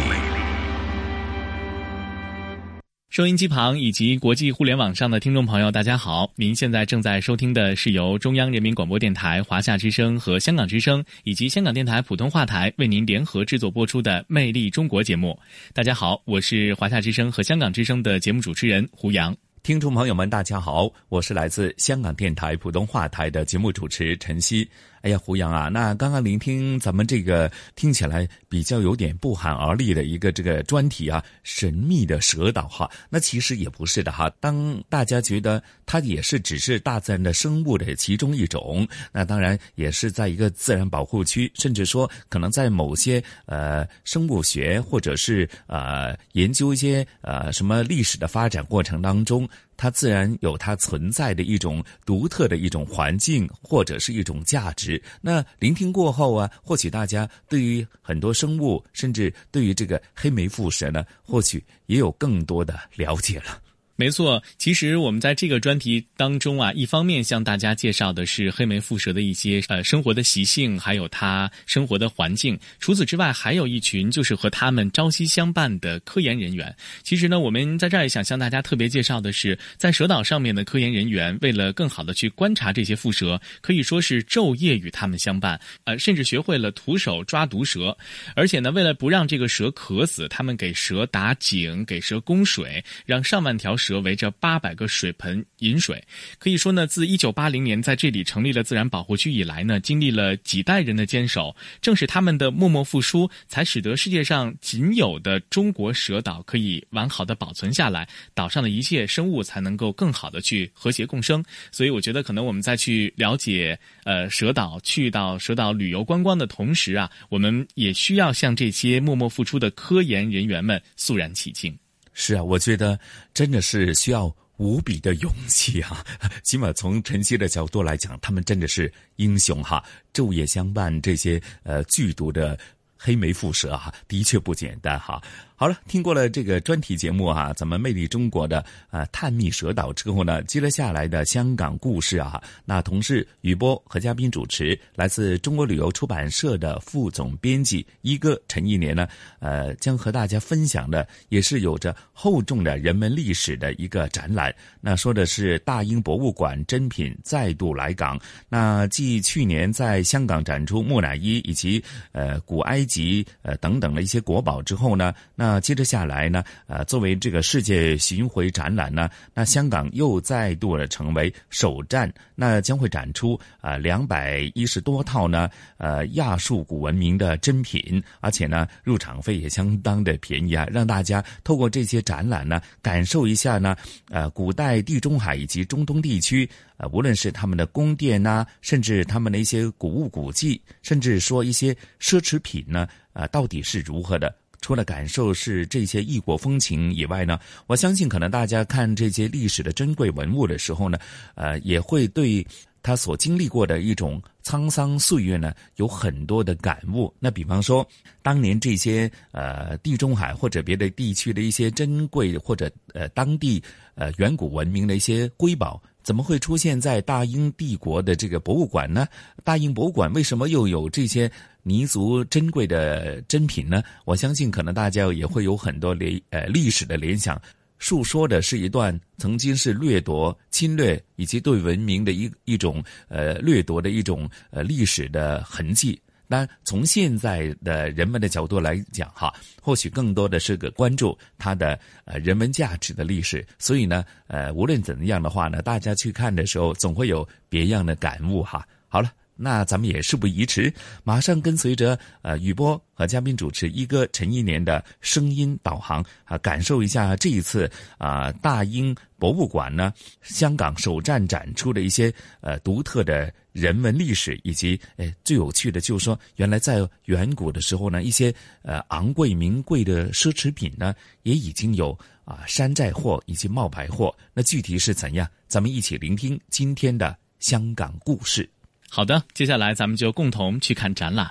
收音机旁以及国际互联网上的听众朋友，大家好！您现在正在收听的是由中央人民广播电台华夏之声和香港之声以及香港电台普通话台为您联合制作播出的《魅力中国》节目。大家好，我是华夏之声和香港之声的节目主持人胡杨。听众朋友们，大家好，我是来自香港电台普通话台的节目主持陈曦。哎呀，胡杨啊，那刚刚聆听咱们这个听起来比较有点不寒而栗的一个这个专题啊，神秘的蛇岛哈，那其实也不是的哈。当大家觉得它也是只是大自然的生物的其中一种，那当然也是在一个自然保护区，甚至说可能在某些呃生物学或者是呃研究一些呃什么历史的发展过程当中。它自然有它存在的一种独特的一种环境，或者是一种价值。那聆听过后啊，或许大家对于很多生物，甚至对于这个黑莓腹蛇呢，或许也有更多的了解了。没错，其实我们在这个专题当中啊，一方面向大家介绍的是黑莓腹蛇的一些呃生活的习性，还有它生活的环境。除此之外，还有一群就是和他们朝夕相伴的科研人员。其实呢，我们在这儿也想向大家特别介绍的是，在蛇岛上面的科研人员，为了更好的去观察这些腹蛇，可以说是昼夜与他们相伴，呃，甚至学会了徒手抓毒蛇。而且呢，为了不让这个蛇渴死，他们给蛇打井，给蛇供水，让上万条。蛇则围着八百个水盆饮水，可以说呢，自一九八零年在这里成立了自然保护区以来呢，经历了几代人的坚守，正是他们的默默付出，才使得世界上仅有的中国蛇岛可以完好的保存下来，岛上的一切生物才能够更好的去和谐共生。所以，我觉得可能我们在去了解呃蛇岛、去到蛇岛旅游观光的同时啊，我们也需要向这些默默付出的科研人员们肃然起敬。是啊，我觉得真的是需要无比的勇气啊！起码从晨曦的角度来讲，他们真的是英雄哈，昼夜相伴，这些呃剧毒的黑莓蝮蛇哈，的确不简单哈。好了，听过了这个专题节目啊，咱们魅力中国的呃探秘蛇岛之后呢，接了下来的香港故事啊，那同事雨波和嘉宾主持，来自中国旅游出版社的副总编辑一哥陈一年呢，呃，将和大家分享的也是有着厚重的人文历史的一个展览。那说的是大英博物馆珍品再度来港。那继去年在香港展出木乃伊以及呃古埃及呃等等的一些国宝之后呢，那那接着下来呢？呃，作为这个世界巡回展览呢，那香港又再度的成为首站，那将会展出啊两百一十多套呢，呃亚述古文明的珍品，而且呢入场费也相当的便宜啊，让大家透过这些展览呢，感受一下呢，呃古代地中海以及中东地区，呃无论是他们的宫殿呐，甚至他们的一些古物古迹，甚至说一些奢侈品呢，啊到底是如何的。除了感受是这些异国风情以外呢，我相信可能大家看这些历史的珍贵文物的时候呢，呃，也会对他所经历过的一种沧桑岁月呢有很多的感悟。那比方说，当年这些呃地中海或者别的地区的一些珍贵或者呃当地呃远古文明的一些瑰宝，怎么会出现在大英帝国的这个博物馆呢？大英博物馆为什么又有这些？弥足珍贵的珍品呢？我相信可能大家也会有很多联呃历史的联想，述说的是一段曾经是掠夺、侵略以及对文明的一一种呃掠夺的一种呃历史的痕迹。但从现在的人们的角度来讲哈，或许更多的是个关注它的呃人文价值的历史。所以呢，呃无论怎样的话呢，大家去看的时候总会有别样的感悟哈。好了。那咱们也事不宜迟，马上跟随着呃雨波和嘉宾主持一哥陈一年的声音导航啊，感受一下这一次啊大英博物馆呢香港首站展出的一些呃独特的人文历史，以及诶最有趣的，就是说原来在远古的时候呢，一些呃昂贵名贵的奢侈品呢也已经有啊山寨货以及冒牌货。那具体是怎样？咱们一起聆听今天的香港故事。好的，接下来咱们就共同去看展览。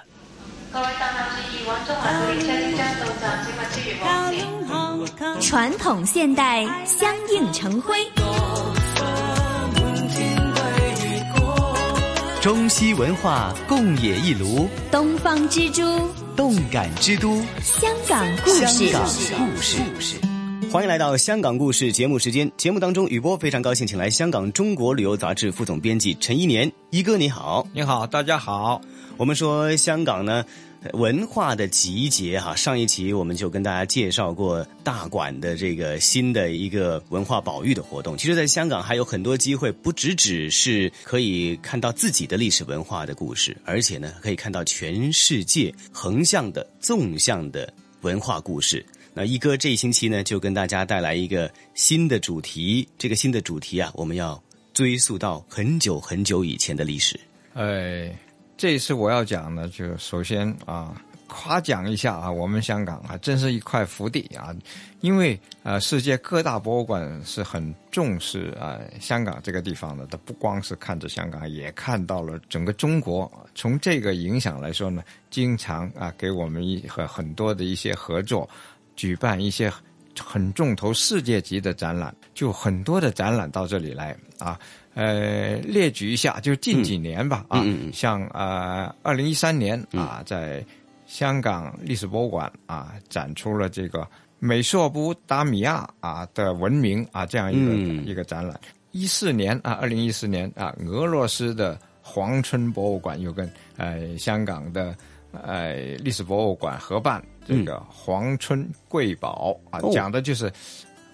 传统现代相映成辉，中西文化共冶一炉，东方之珠，动感之都，香港故事。香港故事。欢迎来到香港故事节目时间。节目当中，雨波非常高兴，请来香港中国旅游杂志副总编辑陈一年一哥，你好，你好，大家好。我们说香港呢，文化的集结哈。上一期我们就跟大家介绍过大馆的这个新的一个文化保育的活动。其实，在香港还有很多机会，不只只是可以看到自己的历史文化的故事，而且呢，可以看到全世界横向的、纵向的文化故事。那一哥这一星期呢，就跟大家带来一个新的主题。这个新的主题啊，我们要追溯到很久很久以前的历史。哎，这一次我要讲呢，就首先啊，夸奖一下啊，我们香港啊，真是一块福地啊。因为呃，世界各大博物馆是很重视啊香港这个地方的，它不光是看着香港，也看到了整个中国。从这个影响来说呢，经常啊给我们一很很多的一些合作。举办一些很重头世界级的展览，就很多的展览到这里来啊。呃，列举一下，就近几年吧啊，像呃，二零一三年啊，在香港历史博物馆啊展出了这个美索不达米亚啊的文明啊这样一个一个展览。一四年啊，二零一四年啊，俄罗斯的黄春博物馆又跟呃香港的呃历史博物馆合办。这个皇春贵宝啊，讲的就是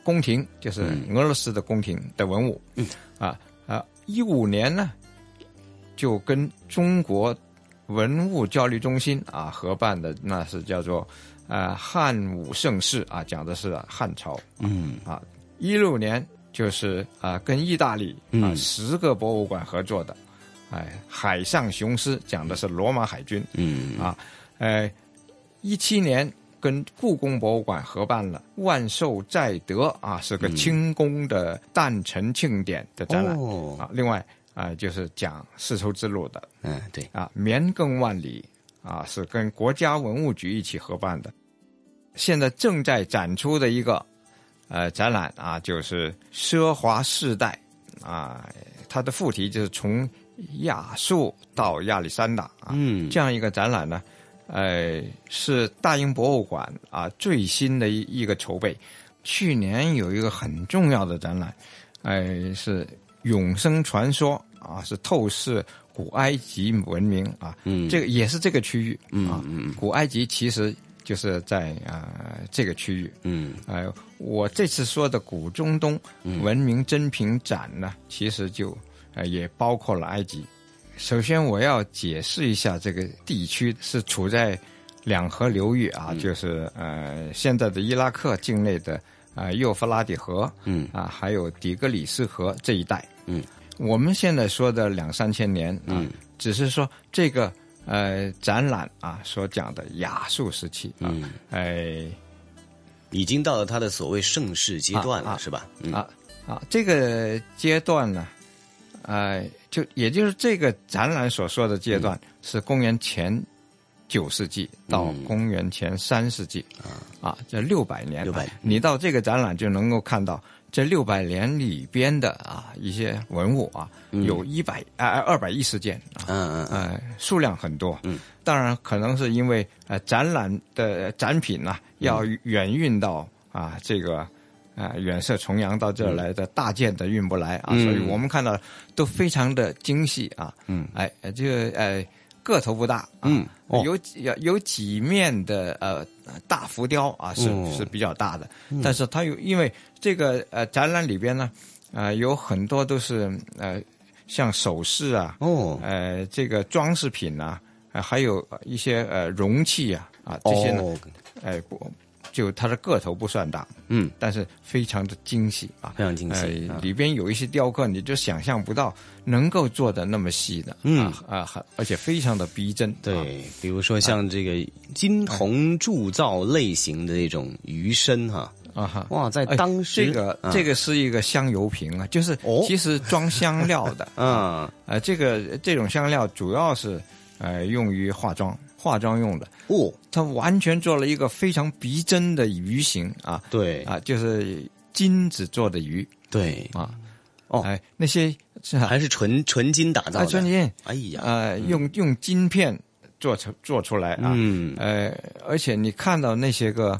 宫廷，就是俄罗斯的宫廷的文物。嗯啊啊，一五年呢，就跟中国文物交流中心啊合办的，那是叫做呃汉武盛世啊，讲的是汉朝。嗯啊，一六年就是啊跟意大利啊十个博物馆合作的，哎，海上雄狮讲的是罗马海军。嗯啊，哎。一七年跟故宫博物馆合办了“万寿在德”啊，是个清宫的诞辰庆典的展览啊。另外啊，就是讲丝绸之路的，嗯，对啊，“绵亘万里”啊，是跟国家文物局一起合办的。现在正在展出的一个呃展览啊，就是“奢华世代”啊，它的副题就是从亚述到亚历山大啊，嗯，这样一个展览呢。呃，是大英博物馆啊最新的一一个筹备。去年有一个很重要的展览，哎，是永生传说啊，是透视古埃及文明啊。嗯，这个也是这个区域啊。嗯古埃及其实就是在啊这个区域。嗯，哎，我这次说的古中东文明珍品展呢，其实就呃也包括了埃及。首先，我要解释一下，这个地区是处在两河流域啊，就是呃，现在的伊拉克境内的啊，幼发拉底河，嗯，啊，还有底格里斯河这一带，嗯，我们现在说的两三千年，嗯，只是说这个呃展览啊所讲的亚述时期，嗯，哎，已经到了它的所谓盛世阶段了，是吧？啊啊，这个阶段呢。哎，就也就是这个展览所说的阶段是公元前九世纪到公元前三世纪啊，啊，这六百年，六百，你到这个展览就能够看到这六百年里边的啊一些文物啊，有一百啊二百一十件啊，嗯嗯，数量很多，嗯，当然可能是因为呃展览的展品呢要远运到啊这个。啊，远涉重洋到这儿来的大件的运不来啊，所以我们看到都非常的精细啊。嗯，哎，这个呃个头不大，嗯，有有有几面的呃大浮雕啊，是是比较大的，但是它有因为这个呃展览里边呢，啊有很多都是呃像首饰啊，哦，呃这个装饰品呐，还有一些呃容器啊啊这些呢，哎不。就它的个头不算大，嗯，但是非常的精细啊，非常精细。里边有一些雕刻，你就想象不到能够做的那么细的，嗯。啊，而且非常的逼真。对，比如说像这个金铜铸造类型的那种鱼身哈，啊哈，哇，在当时这个这个是一个香油瓶啊，就是其实装香料的，啊。呃，这个这种香料主要是呃用于化妆。化妆用的。哦，他完全做了一个非常逼真的鱼形啊，对。啊，就是金子做的鱼，对。啊，哦，哎，那些是还是纯纯金打造的，纯金，哎呀，呃，用用金片做成做出来啊，嗯，呃，而且你看到那些个。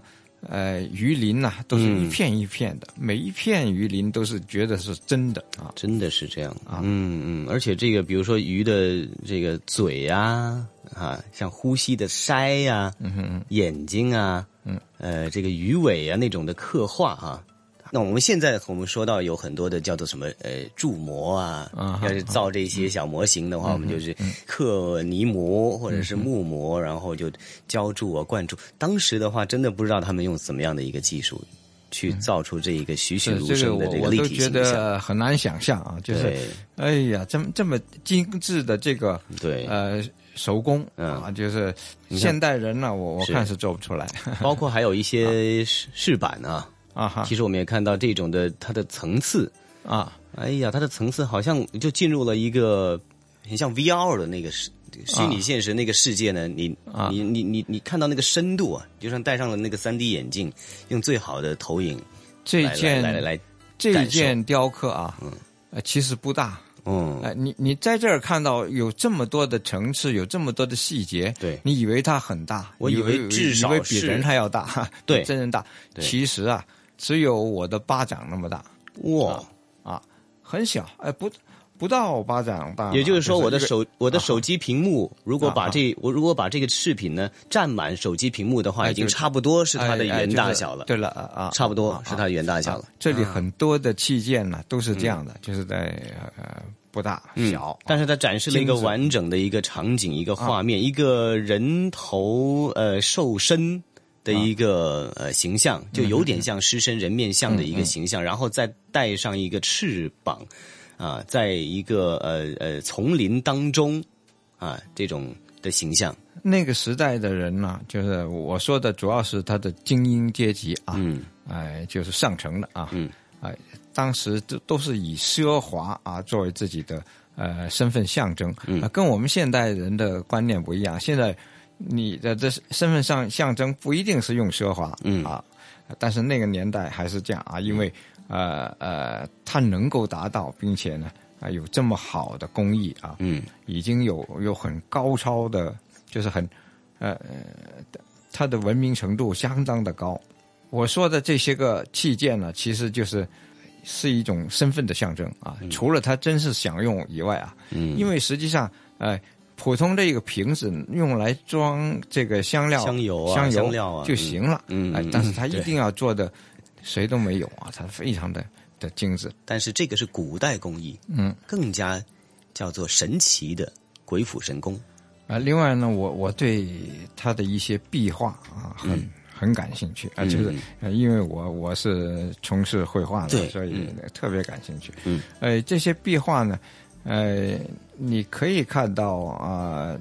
呃，鱼鳞呐、都是一片一片的，每一片鱼鳞都是觉得是真的啊，真的是这样。啊，嗯嗯，而且这个比如说鱼的这个嘴呀，啊，像呼吸的筛呀，嗯哼，眼睛啊，嗯，呃，这个鱼尾啊那种的刻画啊。那我们现在我们说到有很多的叫做什么呃铸模啊，啊要是造这些小模型的话，嗯我们就是刻泥模或者是木模，然后就浇铸啊灌注。当时的话，真的不知道他们用怎么样的一个技术去造出这一个栩栩如生的这个立体形象。得很难想象啊，就是哎呀，这么这么精致的这个对呃手工啊，就是现代人呢，我我看是做不出来。包括还有一些饰饰板啊，啊哈，其实我们也看到这种的它的层次啊，哎呀，它的层次好像就进入了一个很像 VR 的那个世虚拟现实那个世界呢。你啊。你你你你看到那个深度啊，就像戴上了那个三 D 眼镜，用最好的投影来这件来来来来这件雕刻啊，呃，其实不大。嗯，呃，你你在这儿看到有这么多的层次，有这么多的细节，对。你以为它很大，我以为至少以为比人还要大，对。比 真人大。对。其实啊，只有我的巴掌那么大，哇。啊，很小，哎，不不到巴掌大。也就是说，我的手我的手机屏幕，如果把啊这我如果把这个视频呢占满手机屏幕的话，已经差不多是它的哎哎原大小了。就是对了啊啊，差不多啊是它的原大小了。啊。这里啊。很多的器件呢都是这样的，就是在呃不大嗯小，但是它展示了一个完整的一个场景、一个画面、一个人头呃瘦身的一个、呃形象，就有点像狮身人面像的一个形象，然后再带上一个翅膀，啊，在一个呃呃丛林当中啊这种的形象。那个时代的人呢，就是我说的，主要是他的精英阶级啊，嗯，哎，就是上层的啊，嗯，哎，当时都都是以奢华啊作为自己的呃身份象征，嗯啊，跟我们现代人的观念不一样。现在你的这身份上象征不一定是用奢华，嗯啊，但是那个年代还是这样啊，因为呃呃，它能够达到，并且呢啊有这么好的工艺啊，嗯，已经有有很高超的，就是很呃呃，它的文明程度相当的高。我说的这些个器件呢，其实就是是一种身份的象征啊。除了它真是享用以外啊，嗯因为实际上，呃，普通的一个瓶子用来装这个香料、香油啊香油香料啊就行了。嗯但是它一定要做的谁都没有啊，它非常的的精致。但是这个是古代工艺，嗯，更加叫做神奇的鬼斧神工。啊，另外呢，我我对他的一些壁画啊，很、嗯很感兴趣啊，就是、呃因为我我是从事绘画的，所以特别感兴趣。嗯，呃，这些壁画呢，呃，你可以看到啊、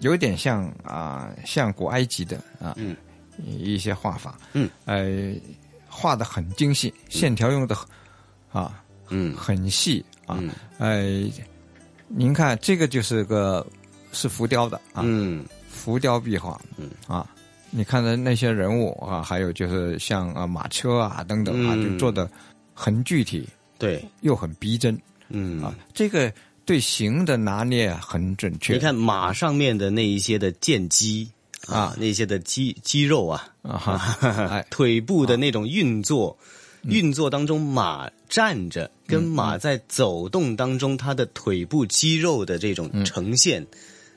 有点像啊、像古埃及的啊，嗯，一些画法，嗯，呃，画的很精细，线条用的啊，嗯，很细啊，呃，您看这个就是个是浮雕的啊，嗯，浮雕壁画，嗯。啊，你看的那些人物啊，还有就是像啊马车啊等等啊，嗯。就做的很具体，对，又很逼真，嗯。啊，这个对形的拿捏很准确。你看马上面的那一些的剑肌啊，那些的肌肌肉啊，啊哈，哎，腿部的那种运作，运作当中马站着，跟马在走动当中，它的腿部肌肉的这种呈现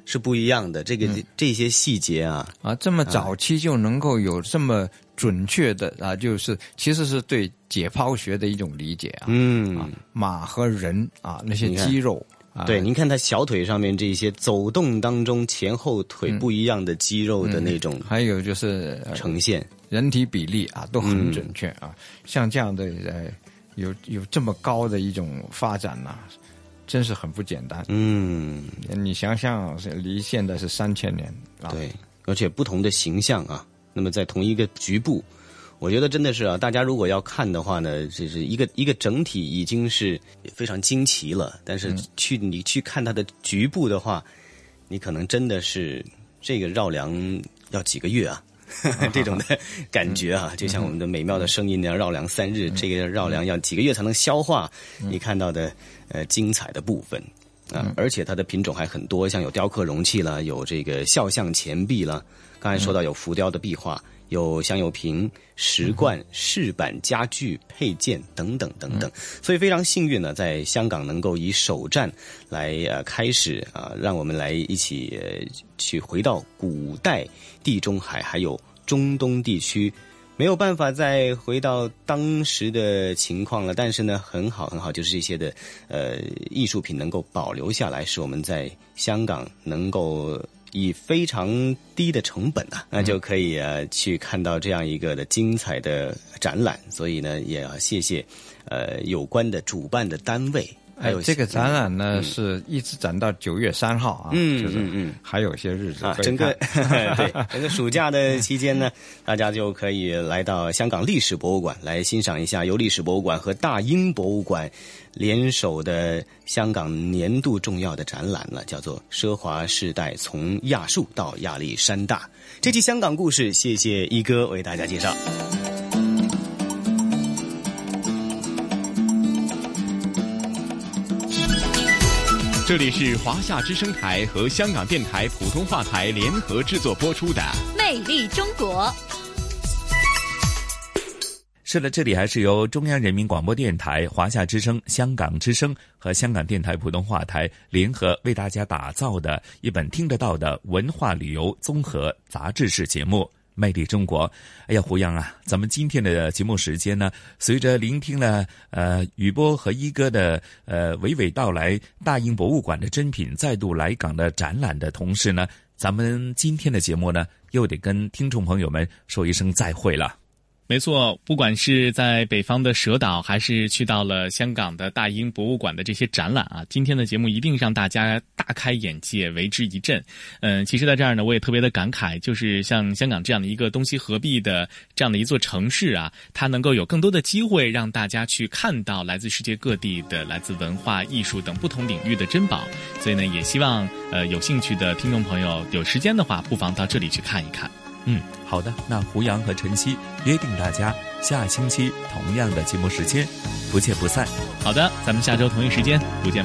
是不一样的。这个这些细节啊，啊，这么早期就能够有这么准确的啊，就是其实是对解剖学的一种理解啊。嗯，啊，马和人啊，那些肌肉啊，对，您看他小腿上面这些走动当中前后腿不一样的肌肉的那种，还有就是、呃呈现。人体比例啊，都嗯很准确啊。像这样的呃，有有这么高的一种发展呐、真是很不简单。嗯，你想想，离现在是三千年啊。对，而且不同的形象啊，那么在同一个局部，我觉得真的是啊，大家如果要看的话呢，这是一个一个整体已经是非常惊奇了，但是去、你去看它的局部的话，你可能真的是这个绕梁要几个月啊？这种的感觉啊，就像我们的美妙的声音那样，绕梁三日，这个绕梁要几个月才能消化你看到的呃精彩的部分啊！而且它的品种还很多，像有雕刻容器了，有这个肖像钱币了，刚才说到有浮雕的壁画。有香油瓶、石罐、饰板、家具、配件等等等等，所以非常幸运呢，在香港能够以首站来呃开始啊，让我们来一起去回到古代地中海还有中东地区，没有办法再回到当时的情况了。但是呢，很好很好，就是这些的呃艺术品能够保留下来，使我们在香港能够。以非常低的成本啊，那就可以啊去看到这样一个的精彩的展览。所以呢，也要谢谢呃有关的主办的单位。还有这个展览呢，是一直展到九月三号啊，嗯嗯嗯，还有些日子啊。整个 对整个暑假的期间呢，大家就可以来到香港历史博物馆来欣赏一下由历史博物馆和大英博物馆联手的香港年度重要的展览了，叫做《奢华世代：从亚述到亚历山大》。这期香港故事，谢谢一哥为大家介绍。这里是华夏之声台和香港电台普通话台联合制作播出的《魅力中国》。是的，这里还是由中央人民广播电台、华夏之声、香港之声和香港电台普通话台联合为大家打造的一本听得到的文化旅游综合杂志式节目。魅力中国，哎呀，胡杨啊，咱们今天的节目时间呢，随着聆听了呃雨波和一哥的呃娓娓道来，大英博物馆的珍品再度来港的展览的同时呢，咱们今天的节目呢，又得跟听众朋友们说一声再会了。没错，不管是在北方的蛇岛，还是去到了香港的大英博物馆的这些展览啊，今天的节目一定让大家大开眼界，为之一振。嗯，其实，在这儿呢，我也特别的感慨，就是像香港这样的一个东西合璧的这样的一座城市啊，它能够有更多的机会让大家去看到来自世界各地的、来自文化艺术等不同领域的珍宝。所以呢，也希望呃有兴趣的听众朋友有时间的话，不妨到这里去看一看。嗯，好的，那胡杨和晨曦约定大家下星期同样的节目时间不见不散。好的，咱们下周同一时间不见。